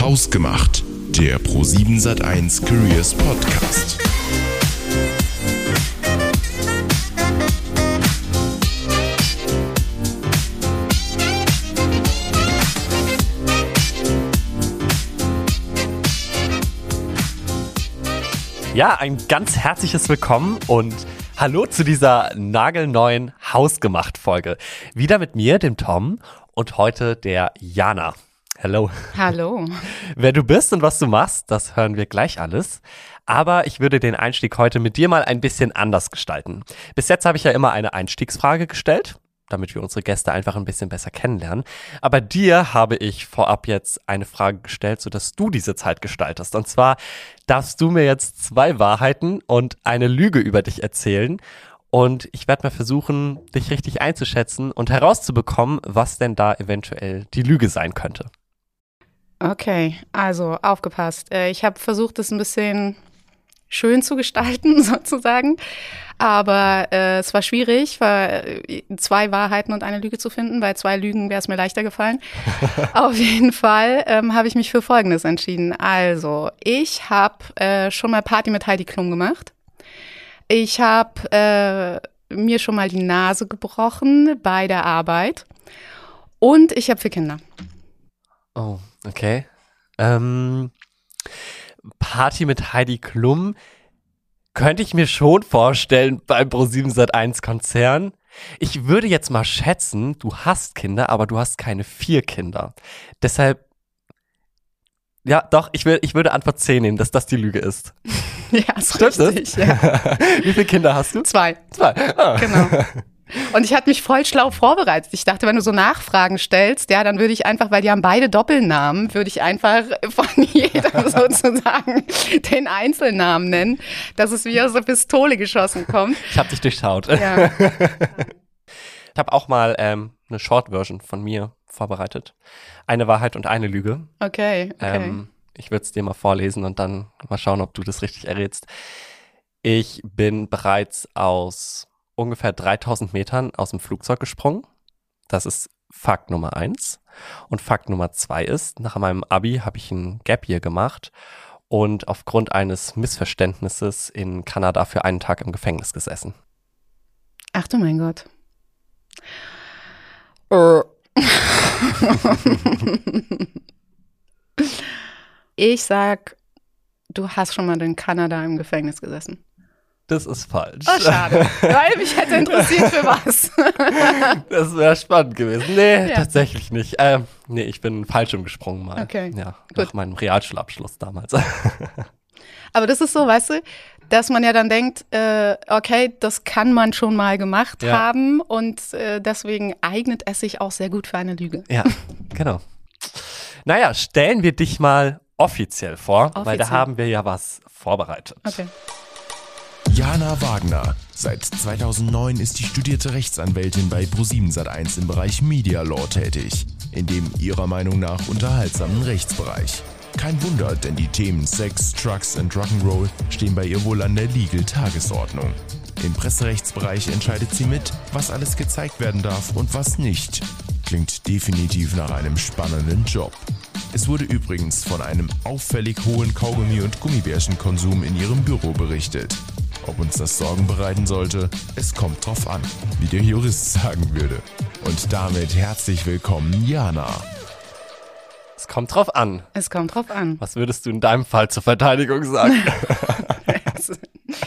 Hausgemacht, der Pro7 Sat1 Careers Podcast. Ja, ein ganz herzliches Willkommen und hallo zu dieser nagelneuen Hausgemacht-Folge. Wieder mit mir, dem Tom, und heute der Jana. Hallo. Hallo. Wer du bist und was du machst, das hören wir gleich alles. Aber ich würde den Einstieg heute mit dir mal ein bisschen anders gestalten. Bis jetzt habe ich ja immer eine Einstiegsfrage gestellt damit wir unsere Gäste einfach ein bisschen besser kennenlernen. Aber dir habe ich vorab jetzt eine Frage gestellt, sodass du diese Zeit gestaltest. Und zwar darfst du mir jetzt zwei Wahrheiten und eine Lüge über dich erzählen. Und ich werde mal versuchen, dich richtig einzuschätzen und herauszubekommen, was denn da eventuell die Lüge sein könnte. Okay, also aufgepasst. Äh, ich habe versucht, das ein bisschen schön zu gestalten, sozusagen. Aber äh, es war schwierig, war, äh, zwei Wahrheiten und eine Lüge zu finden. Bei zwei Lügen wäre es mir leichter gefallen. Auf jeden Fall ähm, habe ich mich für Folgendes entschieden. Also, ich habe äh, schon mal Party mit Heidi Klum gemacht. Ich habe äh, mir schon mal die Nase gebrochen bei der Arbeit. Und ich habe vier Kinder. Oh, okay. Ähm, Party mit Heidi Klum könnte ich mir schon vorstellen beim Pro7 Sat1 Konzern. Ich würde jetzt mal schätzen, du hast Kinder, aber du hast keine vier Kinder. Deshalb, ja, doch, ich, will, ich würde Antwort C nehmen, dass das die Lüge ist. Ja, ist Stimmt richtig. Ja. Wie viele Kinder hast du? Zwei. Zwei. Ah. Genau. Und ich hatte mich voll schlau vorbereitet. Ich dachte, wenn du so Nachfragen stellst, ja, dann würde ich einfach, weil die haben beide Doppelnamen, würde ich einfach von jedem sozusagen den Einzelnamen nennen, dass es wie aus der Pistole geschossen kommt. Ich habe dich durchschaut. Ja. ich habe auch mal ähm, eine Short-Version von mir vorbereitet. Eine Wahrheit und eine Lüge. Okay, okay. Ähm, ich würde es dir mal vorlesen und dann mal schauen, ob du das richtig errätst. Ich bin bereits aus ungefähr 3000 Metern aus dem Flugzeug gesprungen. Das ist Fakt Nummer eins. Und Fakt Nummer zwei ist, nach meinem Abi habe ich ein Gap Year gemacht und aufgrund eines Missverständnisses in Kanada für einen Tag im Gefängnis gesessen. Ach du mein Gott. Äh. ich sag, du hast schon mal in Kanada im Gefängnis gesessen. Das ist falsch. Oh, schade. Weil mich hätte interessiert für was. das wäre spannend gewesen. Nee, ja. tatsächlich nicht. Ähm, nee, ich bin falsch umgesprungen mal. Okay. Ja, Gut. nach meinem Realschulabschluss damals. Aber das ist so, weißt du, dass man ja dann denkt, äh, okay, das kann man schon mal gemacht ja. haben und äh, deswegen eignet es sich auch sehr gut für eine Lüge. Ja, genau. Naja, stellen wir dich mal offiziell vor, offiziell. weil da haben wir ja was vorbereitet. Okay. Jana Wagner. Seit 2009 ist die studierte Rechtsanwältin bei Pro7 Sat1 im Bereich Media Law tätig, in dem ihrer Meinung nach unterhaltsamen Rechtsbereich. Kein Wunder, denn die Themen Sex, Trucks und Rock'n'Roll stehen bei ihr wohl an der Legal Tagesordnung. Im Presserechtsbereich entscheidet sie mit, was alles gezeigt werden darf und was nicht. Klingt definitiv nach einem spannenden Job. Es wurde übrigens von einem auffällig hohen Kaugummi- und Gummibärchenkonsum in ihrem Büro berichtet. Ob uns das Sorgen bereiten sollte, es kommt drauf an, wie der Jurist sagen würde. Und damit herzlich willkommen, Jana. Es kommt drauf an. Es kommt drauf an. Was würdest du in deinem Fall zur Verteidigung sagen?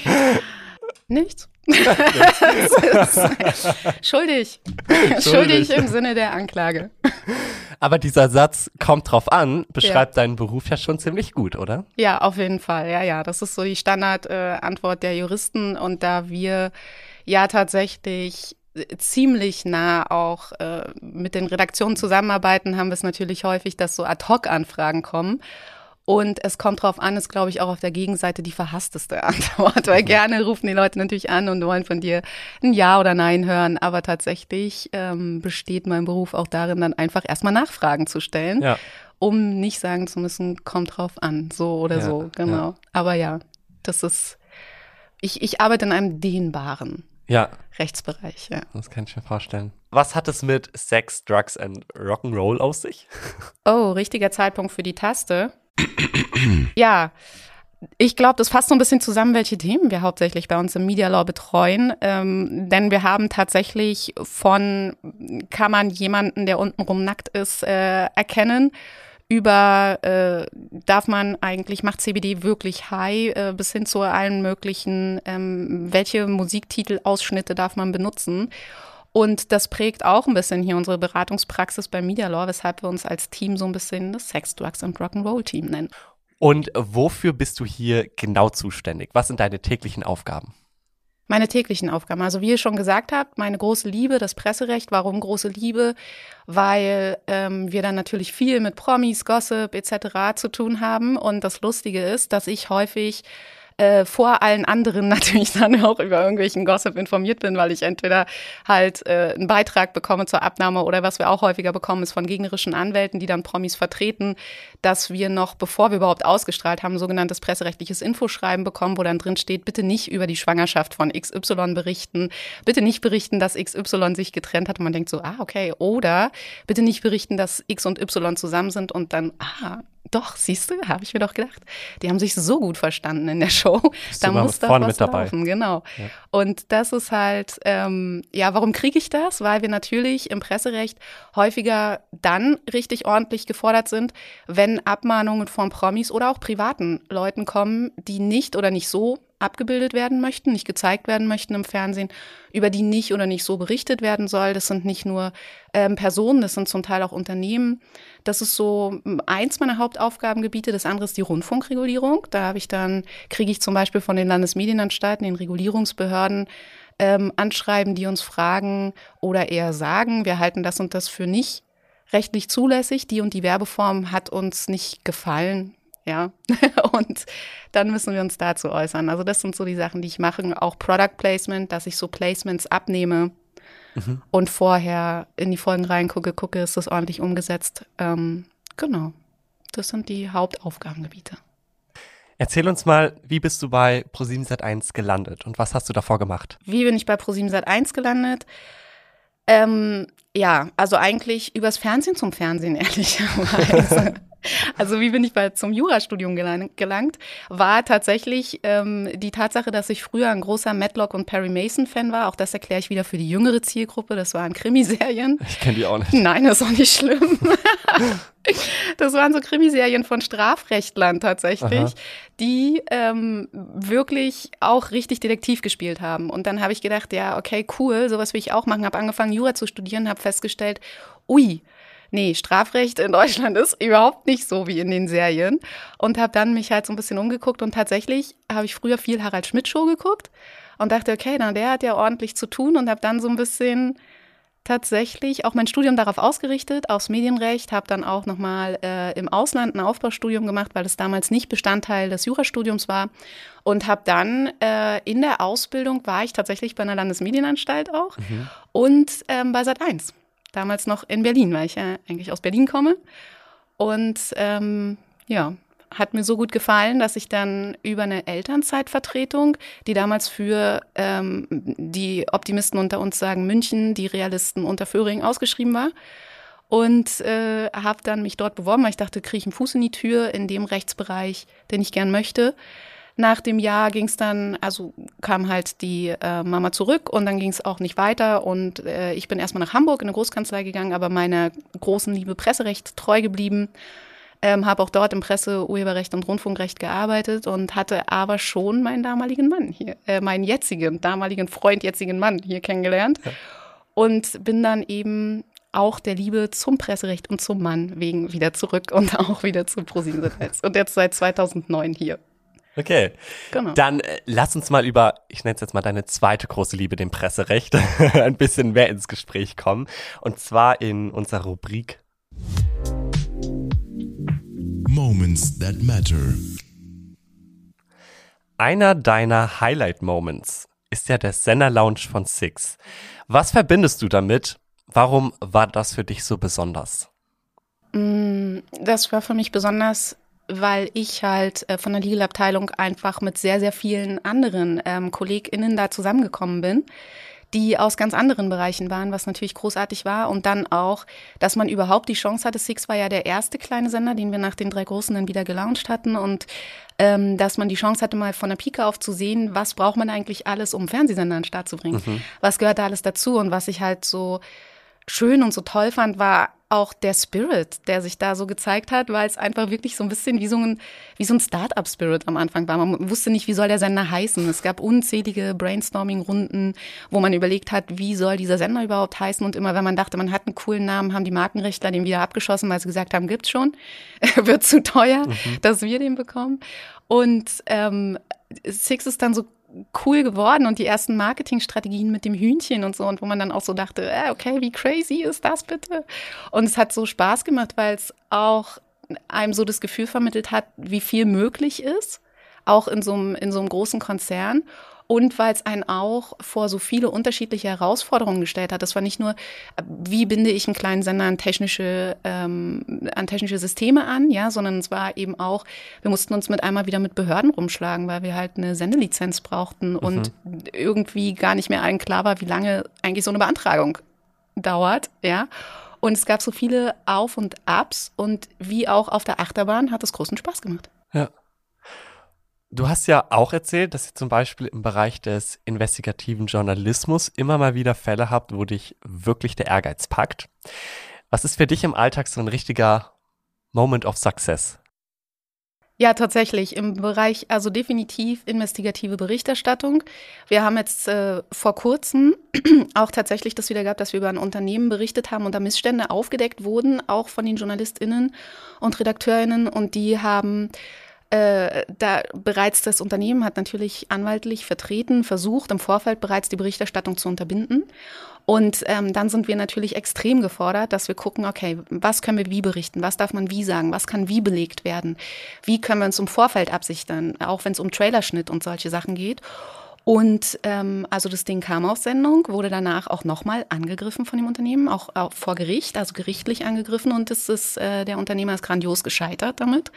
Nichts. schuldig. schuldig. Schuldig im Sinne der Anklage. Aber dieser Satz kommt drauf an, beschreibt ja. deinen Beruf ja schon ziemlich gut, oder? Ja, auf jeden Fall. Ja, ja. Das ist so die Standardantwort äh, der Juristen. Und da wir ja tatsächlich ziemlich nah auch äh, mit den Redaktionen zusammenarbeiten, haben wir es natürlich häufig, dass so Ad-Hoc-Anfragen kommen. Und es kommt drauf an, ist, glaube ich, auch auf der Gegenseite die verhassteste Antwort, weil gerne rufen die Leute natürlich an und wollen von dir ein Ja oder Nein hören. Aber tatsächlich ähm, besteht mein Beruf auch darin, dann einfach erstmal Nachfragen zu stellen, ja. um nicht sagen zu müssen, kommt drauf an, so oder ja, so, genau. Ja. Aber ja, das ist, ich, ich arbeite in einem dehnbaren Ja. Rechtsbereich, ja. Das kann ich mir vorstellen. Was hat es mit Sex, Drugs and Rock'n'Roll aus sich? Oh, richtiger Zeitpunkt für die Taste. Ja, ich glaube, das fasst so ein bisschen zusammen, welche Themen wir hauptsächlich bei uns im Media Law betreuen. Ähm, denn wir haben tatsächlich von, kann man jemanden, der untenrum nackt ist, äh, erkennen, über äh, darf man eigentlich, macht CBD wirklich high, äh, bis hin zu allen möglichen, ähm, welche Musiktitelausschnitte darf man benutzen. Und das prägt auch ein bisschen hier unsere Beratungspraxis bei Media Law, weshalb wir uns als Team so ein bisschen das Sex, Drugs und Rock'n'Roll Team nennen. Und wofür bist du hier genau zuständig? Was sind deine täglichen Aufgaben? Meine täglichen Aufgaben. Also wie ihr schon gesagt habt, meine große Liebe, das Presserecht. Warum große Liebe? Weil ähm, wir dann natürlich viel mit Promis, Gossip etc. zu tun haben. Und das Lustige ist, dass ich häufig äh, vor allen anderen natürlich dann auch über irgendwelchen Gossip informiert bin, weil ich entweder halt äh, einen Beitrag bekomme zur Abnahme oder was wir auch häufiger bekommen, ist von gegnerischen Anwälten, die dann Promis vertreten, dass wir noch, bevor wir überhaupt ausgestrahlt haben, sogenanntes presserechtliches Infoschreiben bekommen, wo dann drin steht, bitte nicht über die Schwangerschaft von XY berichten, bitte nicht berichten, dass XY sich getrennt hat. Und man denkt so, ah, okay, oder bitte nicht berichten, dass X und Y zusammen sind und dann, ah, doch, siehst du, habe ich mir doch gedacht. Die haben sich so gut verstanden in der Show. Bist da muss doch vorne was mit dabei. laufen, genau. Ja. Und das ist halt, ähm, ja, warum kriege ich das? Weil wir natürlich im Presserecht häufiger dann richtig ordentlich gefordert sind, wenn Abmahnungen von Promis oder auch privaten Leuten kommen, die nicht oder nicht so abgebildet werden möchten, nicht gezeigt werden möchten im Fernsehen, über die nicht oder nicht so berichtet werden soll. Das sind nicht nur ähm, Personen, das sind zum Teil auch Unternehmen. Das ist so hm, eins meiner Hauptaufgabengebiete. Das andere ist die Rundfunkregulierung. Da habe ich dann, kriege ich zum Beispiel von den Landesmedienanstalten, den Regulierungsbehörden, ähm, Anschreiben, die uns fragen oder eher sagen, wir halten das und das für nicht rechtlich zulässig. Die und die Werbeform hat uns nicht gefallen ja. und dann müssen wir uns dazu äußern. Also das sind so die Sachen, die ich mache. Auch Product Placement, dass ich so Placements abnehme mhm. und vorher in die Folgen reingucke, gucke, ist das ordentlich umgesetzt. Ähm, genau. Das sind die Hauptaufgabengebiete. Erzähl uns mal, wie bist du bei ProSieben Sat1 gelandet und was hast du davor gemacht? Wie bin ich bei ProSieben Sat1 gelandet? Ähm, ja, also eigentlich übers Fernsehen zum Fernsehen, ehrlicherweise. Also wie bin ich bei, zum Jurastudium gelangt, war tatsächlich ähm, die Tatsache, dass ich früher ein großer Matlock und Perry Mason Fan war. Auch das erkläre ich wieder für die jüngere Zielgruppe. Das waren Krimiserien. Ich kenne die auch nicht. Nein, das ist auch nicht schlimm. das waren so Krimiserien von Strafrechtlern tatsächlich, Aha. die ähm, wirklich auch richtig Detektiv gespielt haben. Und dann habe ich gedacht, ja, okay, cool, sowas will ich auch machen. Habe angefangen, Jura zu studieren, habe festgestellt, ui, nee, Strafrecht in Deutschland ist überhaupt nicht so wie in den Serien. Und habe dann mich halt so ein bisschen umgeguckt und tatsächlich habe ich früher viel Harald Schmidt Show geguckt und dachte, okay, na, der hat ja ordentlich zu tun und habe dann so ein bisschen tatsächlich auch mein Studium darauf ausgerichtet, aufs Medienrecht, habe dann auch nochmal äh, im Ausland ein Aufbaustudium gemacht, weil es damals nicht Bestandteil des Jurastudiums war und habe dann äh, in der Ausbildung war ich tatsächlich bei einer Landesmedienanstalt auch mhm. und ähm, bei Sat 1 damals noch in Berlin, weil ich ja eigentlich aus Berlin komme. Und ähm, ja, hat mir so gut gefallen, dass ich dann über eine Elternzeitvertretung, die damals für ähm, die Optimisten unter uns sagen München, die Realisten unter Föhring ausgeschrieben war. Und äh, habe dann mich dort beworben, weil ich dachte, kriege ich einen Fuß in die Tür in dem Rechtsbereich, den ich gern möchte. Nach dem Jahr ging es dann, also kam halt die äh, Mama zurück und dann ging es auch nicht weiter. Und äh, ich bin erstmal nach Hamburg in eine Großkanzlei gegangen, aber meiner großen Liebe Presserecht treu geblieben. Ähm, habe auch dort im Presse-, Urheberrecht und Rundfunkrecht gearbeitet und hatte aber schon meinen damaligen Mann hier, äh, meinen jetzigen, damaligen Freund, jetzigen Mann hier kennengelernt. Ja. Und bin dann eben auch der Liebe zum Presserecht und zum Mann wegen wieder zurück und auch wieder zu ProSieben Und jetzt seit 2009 hier. Okay. Genau. Dann äh, lass uns mal über, ich nenne es jetzt mal deine zweite große Liebe, dem Presserecht, ein bisschen mehr ins Gespräch kommen. Und zwar in unserer Rubrik Moments that matter. Einer deiner Highlight Moments ist ja der Senna Lounge von Six. Was verbindest du damit? Warum war das für dich so besonders? Mm, das war für mich besonders weil ich halt äh, von der Legal-Abteilung einfach mit sehr, sehr vielen anderen ähm, KollegInnen da zusammengekommen bin die aus ganz anderen Bereichen waren, was natürlich großartig war. Und dann auch, dass man überhaupt die Chance hatte. Six war ja der erste kleine Sender, den wir nach den drei Großen dann wieder gelauncht hatten. Und ähm, dass man die Chance hatte, mal von der Pike auf zu sehen, was braucht man eigentlich alles, um Fernsehsender an den Start zu bringen. Mhm. Was gehört da alles dazu? Und was ich halt so schön und so toll fand, war auch der Spirit, der sich da so gezeigt hat, weil es einfach wirklich so ein bisschen wie so ein, wie so ein Start-up-Spirit am Anfang war. Man wusste nicht, wie soll der Sender heißen. Es gab unzählige Brainstorming-Runden, wo man überlegt hat, wie soll dieser Sender überhaupt heißen. Und immer wenn man dachte, man hat einen coolen Namen, haben die Markenrechtler den wieder abgeschossen, weil sie gesagt haben, gibt's schon, wird zu teuer, mhm. dass wir den bekommen. Und ähm, Six ist dann so cool geworden und die ersten Marketingstrategien mit dem Hühnchen und so und wo man dann auch so dachte, äh, okay, wie crazy ist das bitte? Und es hat so Spaß gemacht, weil es auch einem so das Gefühl vermittelt hat, wie viel möglich ist, auch in so einem, in so einem großen Konzern und weil es einen auch vor so viele unterschiedliche Herausforderungen gestellt hat. Das war nicht nur, wie binde ich einen kleinen Sender an technische, ähm, an technische Systeme an, ja, sondern es war eben auch, wir mussten uns mit einmal wieder mit Behörden rumschlagen, weil wir halt eine Sendelizenz brauchten mhm. und irgendwie gar nicht mehr allen klar war, wie lange eigentlich so eine Beantragung dauert, ja. Und es gab so viele Auf und Abs und wie auch auf der Achterbahn hat es großen Spaß gemacht. Ja. Du hast ja auch erzählt, dass ihr zum Beispiel im Bereich des investigativen Journalismus immer mal wieder Fälle habt, wo dich wirklich der Ehrgeiz packt. Was ist für dich im Alltag so ein richtiger Moment of Success? Ja, tatsächlich. Im Bereich, also definitiv investigative Berichterstattung. Wir haben jetzt äh, vor kurzem auch tatsächlich das wieder gehabt, dass wir über ein Unternehmen berichtet haben und da Missstände aufgedeckt wurden, auch von den JournalistInnen und RedakteurInnen. Und die haben äh, da bereits das Unternehmen hat natürlich anwaltlich vertreten, versucht im Vorfeld bereits die Berichterstattung zu unterbinden. Und ähm, dann sind wir natürlich extrem gefordert, dass wir gucken, okay, was können wir wie berichten, was darf man wie sagen, was kann wie belegt werden, wie können wir uns im Vorfeld absichern, auch wenn es um Trailerschnitt und solche Sachen geht. Und ähm, also das Ding kam auf Sendung, wurde danach auch nochmal angegriffen von dem Unternehmen, auch, auch, vor Gericht, also gerichtlich angegriffen. Und das ist, äh, der Unternehmer ist grandios gescheitert damit.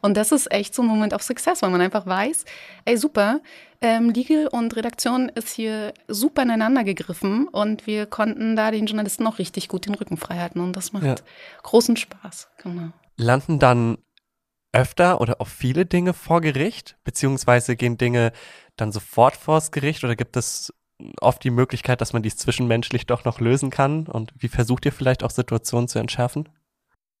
Und das ist echt so ein Moment of Success, weil man einfach weiß, ey super, ähm, Legal und Redaktion ist hier super ineinander gegriffen und wir konnten da den Journalisten auch richtig gut den Rücken frei halten. Und das macht ja. großen Spaß. Genau. Landen dann öfter oder auch viele Dinge vor Gericht, beziehungsweise gehen Dinge dann sofort vors Gericht oder gibt es oft die Möglichkeit, dass man dies zwischenmenschlich doch noch lösen kann? Und wie versucht ihr vielleicht auch Situationen zu entschärfen?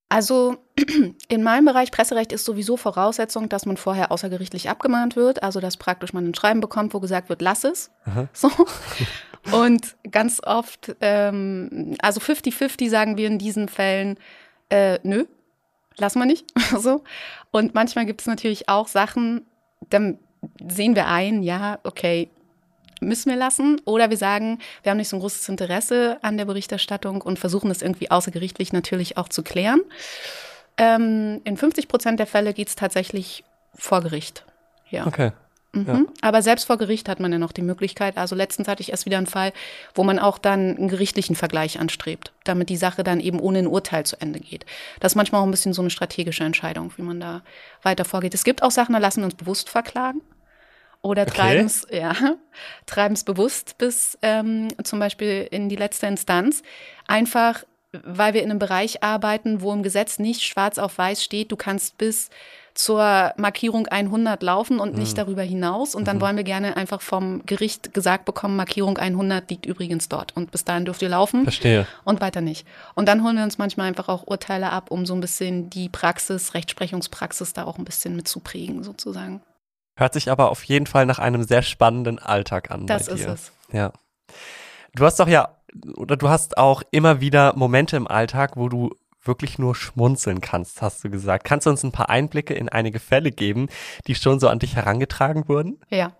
Also in meinem Bereich Presserecht ist sowieso Voraussetzung, dass man vorher außergerichtlich abgemahnt wird, also dass praktisch man ein Schreiben bekommt, wo gesagt wird, lass es. Aha. So. Und ganz oft, ähm, also 50-50 sagen wir in diesen Fällen, äh, nö, lassen wir nicht. so. Und manchmal gibt es natürlich auch Sachen, dann sehen wir ein, ja, okay, müssen wir lassen. Oder wir sagen, wir haben nicht so ein großes Interesse an der Berichterstattung und versuchen es irgendwie außergerichtlich natürlich auch zu klären. Ähm, in 50 Prozent der Fälle geht es tatsächlich vor Gericht. Ja. Okay. Mhm. Ja. Aber selbst vor Gericht hat man ja noch die Möglichkeit. Also letztens hatte ich erst wieder einen Fall, wo man auch dann einen gerichtlichen Vergleich anstrebt, damit die Sache dann eben ohne ein Urteil zu Ende geht. Das ist manchmal auch ein bisschen so eine strategische Entscheidung, wie man da weiter vorgeht. Es gibt auch Sachen, da lassen wir uns bewusst verklagen oder okay. treiben es ja, treiben's bewusst bis ähm, zum Beispiel in die letzte Instanz. Einfach, weil wir in einem Bereich arbeiten, wo im Gesetz nicht schwarz auf weiß steht, du kannst bis zur Markierung 100 laufen und nicht mhm. darüber hinaus. Und dann mhm. wollen wir gerne einfach vom Gericht gesagt bekommen, Markierung 100 liegt übrigens dort. Und bis dahin dürft ihr laufen. Verstehe. Und weiter nicht. Und dann holen wir uns manchmal einfach auch Urteile ab, um so ein bisschen die Praxis, Rechtsprechungspraxis da auch ein bisschen mitzuprägen, sozusagen. Hört sich aber auf jeden Fall nach einem sehr spannenden Alltag an. Das ist es. Ja. Du hast doch ja, oder du hast auch immer wieder Momente im Alltag, wo du wirklich nur schmunzeln kannst, hast du gesagt. Kannst du uns ein paar Einblicke in einige Fälle geben, die schon so an dich herangetragen wurden? Ja.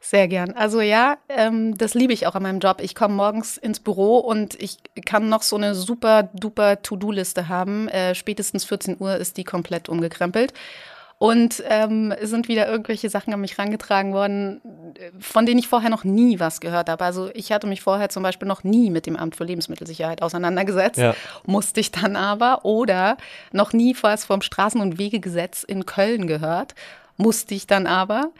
Sehr gern. Also ja, ähm, das liebe ich auch an meinem Job. Ich komme morgens ins Büro und ich kann noch so eine super duper To-Do-Liste haben. Äh, spätestens 14 Uhr ist die komplett umgekrempelt. Und ähm, sind wieder irgendwelche Sachen an mich rangetragen worden, von denen ich vorher noch nie was gehört habe. Also ich hatte mich vorher zum Beispiel noch nie mit dem Amt für Lebensmittelsicherheit auseinandergesetzt, ja. musste ich dann aber. Oder noch nie was vom Straßen- und Wegegesetz in Köln gehört, musste ich dann aber.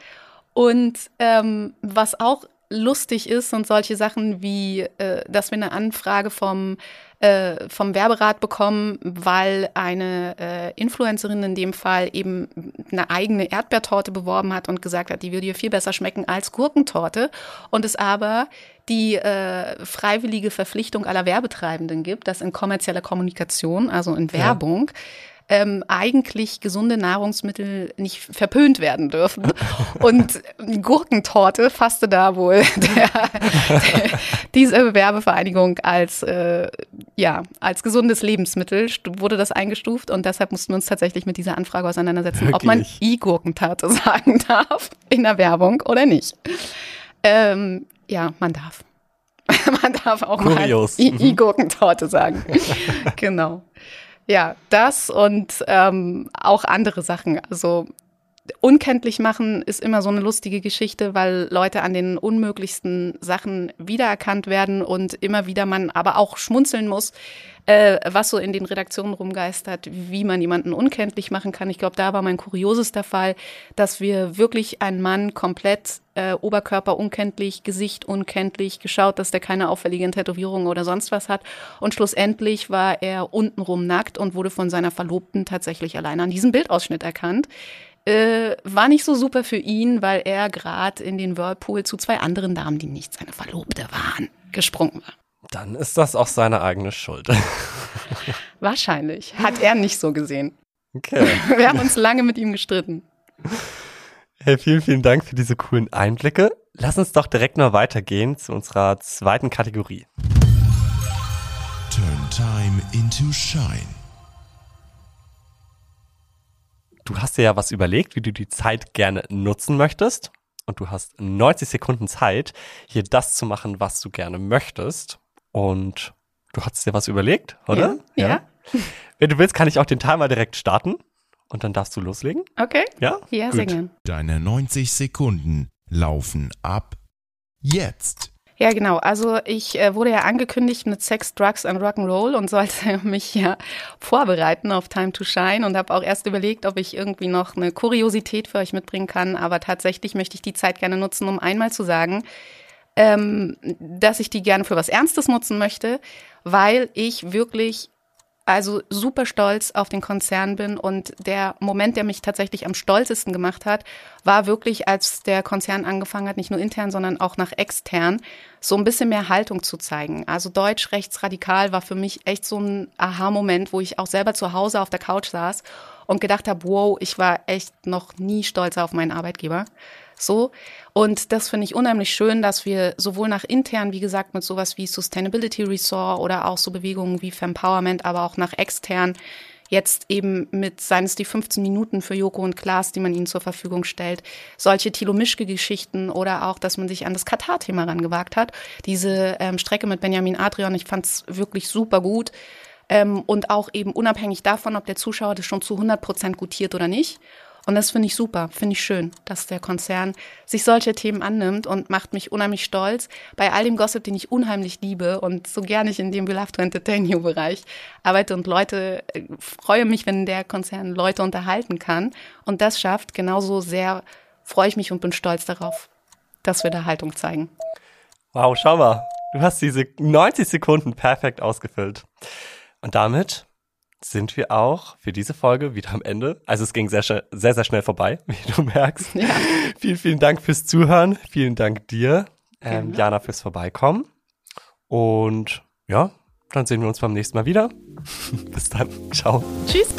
Und ähm, was auch lustig ist und solche Sachen wie, äh, dass wir eine Anfrage vom, äh, vom Werberat bekommen, weil eine äh, Influencerin in dem Fall eben eine eigene Erdbeertorte beworben hat und gesagt hat, die würde ihr viel besser schmecken als Gurkentorte und es aber die äh, freiwillige Verpflichtung aller Werbetreibenden gibt, dass in kommerzieller Kommunikation, also in Werbung, ja ähm, eigentlich gesunde Nahrungsmittel nicht verpönt werden dürfen. Und Gurkentorte fasste da wohl der, der, diese Werbevereinigung als, äh, ja, als gesundes Lebensmittel wurde das eingestuft und deshalb mussten wir uns tatsächlich mit dieser Anfrage auseinandersetzen, Wirklich? ob man I-Gurkentarte sagen darf in der Werbung oder nicht. Ähm, ja, man darf. man darf auch Kurios. mal I-Gurkentorte sagen. genau. Ja, das und ähm, auch andere Sachen. Also unkenntlich machen ist immer so eine lustige Geschichte, weil Leute an den unmöglichsten Sachen wiedererkannt werden und immer wieder man aber auch schmunzeln muss, äh, was so in den Redaktionen rumgeistert, wie man jemanden unkenntlich machen kann. Ich glaube, da war mein kuriosester Fall, dass wir wirklich einen Mann komplett äh, Oberkörper unkenntlich, Gesicht unkenntlich, geschaut, dass der keine auffälligen Tätowierungen oder sonst was hat. Und schlussendlich war er untenrum nackt und wurde von seiner Verlobten tatsächlich allein an diesem Bildausschnitt erkannt. Äh, war nicht so super für ihn, weil er gerade in den Whirlpool zu zwei anderen Damen, die nicht seine Verlobte waren, gesprungen war. Dann ist das auch seine eigene Schuld. Wahrscheinlich. Hat er nicht so gesehen. Okay. Wir haben uns lange mit ihm gestritten. Hey, vielen, vielen Dank für diese coolen Einblicke. Lass uns doch direkt mal weitergehen zu unserer zweiten Kategorie. Turn time into shine. Du hast dir ja was überlegt, wie du die Zeit gerne nutzen möchtest. Und du hast 90 Sekunden Zeit, hier das zu machen, was du gerne möchtest. Und du hast dir was überlegt, oder? Ja. ja. Wenn du willst, kann ich auch den Timer direkt starten. Und dann darfst du loslegen. Okay. Ja? Ja, sehr gern. Deine 90 Sekunden laufen ab jetzt. Ja, genau. Also ich äh, wurde ja angekündigt mit Sex, Drugs and Rock'n'Roll und sollte mich ja vorbereiten auf Time to Shine und habe auch erst überlegt, ob ich irgendwie noch eine Kuriosität für euch mitbringen kann. Aber tatsächlich möchte ich die Zeit gerne nutzen, um einmal zu sagen, ähm, dass ich die gerne für was Ernstes nutzen möchte, weil ich wirklich also super stolz auf den Konzern bin und der Moment, der mich tatsächlich am stolzesten gemacht hat, war wirklich, als der Konzern angefangen hat, nicht nur intern, sondern auch nach extern, so ein bisschen mehr Haltung zu zeigen. Also deutsch rechtsradikal war für mich echt so ein Aha-Moment, wo ich auch selber zu Hause auf der Couch saß und gedacht habe, wow, ich war echt noch nie stolzer auf meinen Arbeitgeber. So. Und das finde ich unheimlich schön, dass wir sowohl nach intern, wie gesagt, mit sowas wie Sustainability Resort oder auch so Bewegungen wie Fempowerment, aber auch nach extern jetzt eben mit, seien es die 15 Minuten für Joko und Klaas, die man ihnen zur Verfügung stellt, solche Thilo Mischke-Geschichten oder auch, dass man sich an das Katar-Thema rangewagt hat. Diese ähm, Strecke mit Benjamin Adrian, ich fand es wirklich super gut. Ähm, und auch eben unabhängig davon, ob der Zuschauer das schon zu 100 Prozent gutiert oder nicht. Und das finde ich super, finde ich schön, dass der Konzern sich solche Themen annimmt und macht mich unheimlich stolz. Bei all dem Gossip, den ich unheimlich liebe und so gerne ich in dem We Love to Entertain You Bereich arbeite und Leute, äh, freue mich, wenn der Konzern Leute unterhalten kann und das schafft, genauso sehr freue ich mich und bin stolz darauf, dass wir da Haltung zeigen. Wow, schau mal, du hast diese 90 Sekunden perfekt ausgefüllt. Und damit sind wir auch für diese Folge wieder am Ende. Also es ging sehr, sehr, sehr schnell vorbei, wie du merkst. Ja. Vielen, vielen Dank fürs Zuhören. Vielen Dank dir, ähm, Jana, fürs Vorbeikommen. Und ja, dann sehen wir uns beim nächsten Mal wieder. Bis dann. Ciao. Tschüss.